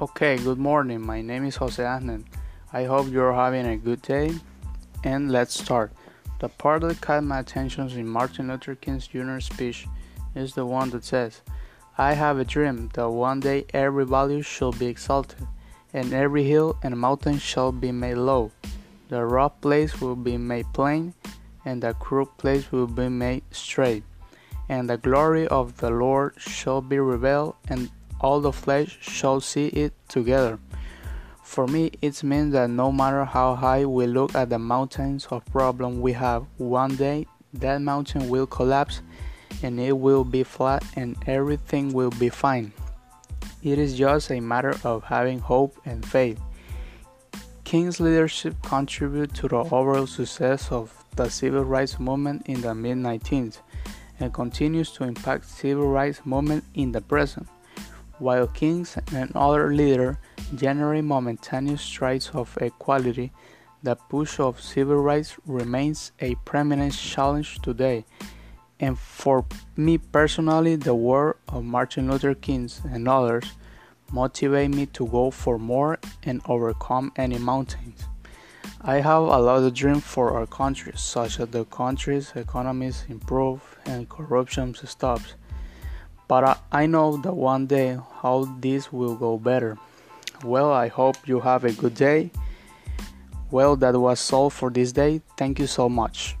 Okay, good morning. My name is Jose Ahnen. I hope you're having a good day. And let's start. The part that caught my attention in Martin Luther King's Jr. speech is the one that says, I have a dream that one day every valley shall be exalted, and every hill and mountain shall be made low. The rough place will be made plain, and the crooked place will be made straight. And the glory of the Lord shall be revealed, and all the flesh shall see it together. For me, it means that no matter how high we look at the mountains of problem we have, one day that mountain will collapse and it will be flat and everything will be fine. It is just a matter of having hope and faith. King's leadership contributed to the overall success of the civil rights movement in the mid 19th and continues to impact civil rights movement in the present. While kings and other leaders generate momentary strides of equality, the push of civil rights remains a prominent challenge today. And for me personally, the work of Martin Luther King and others motivate me to go for more and overcome any mountains. I have a lot of dreams for our country, such as the country's economies improve and corruption stops. But I know that one day how this will go better. Well, I hope you have a good day. Well, that was all for this day. Thank you so much.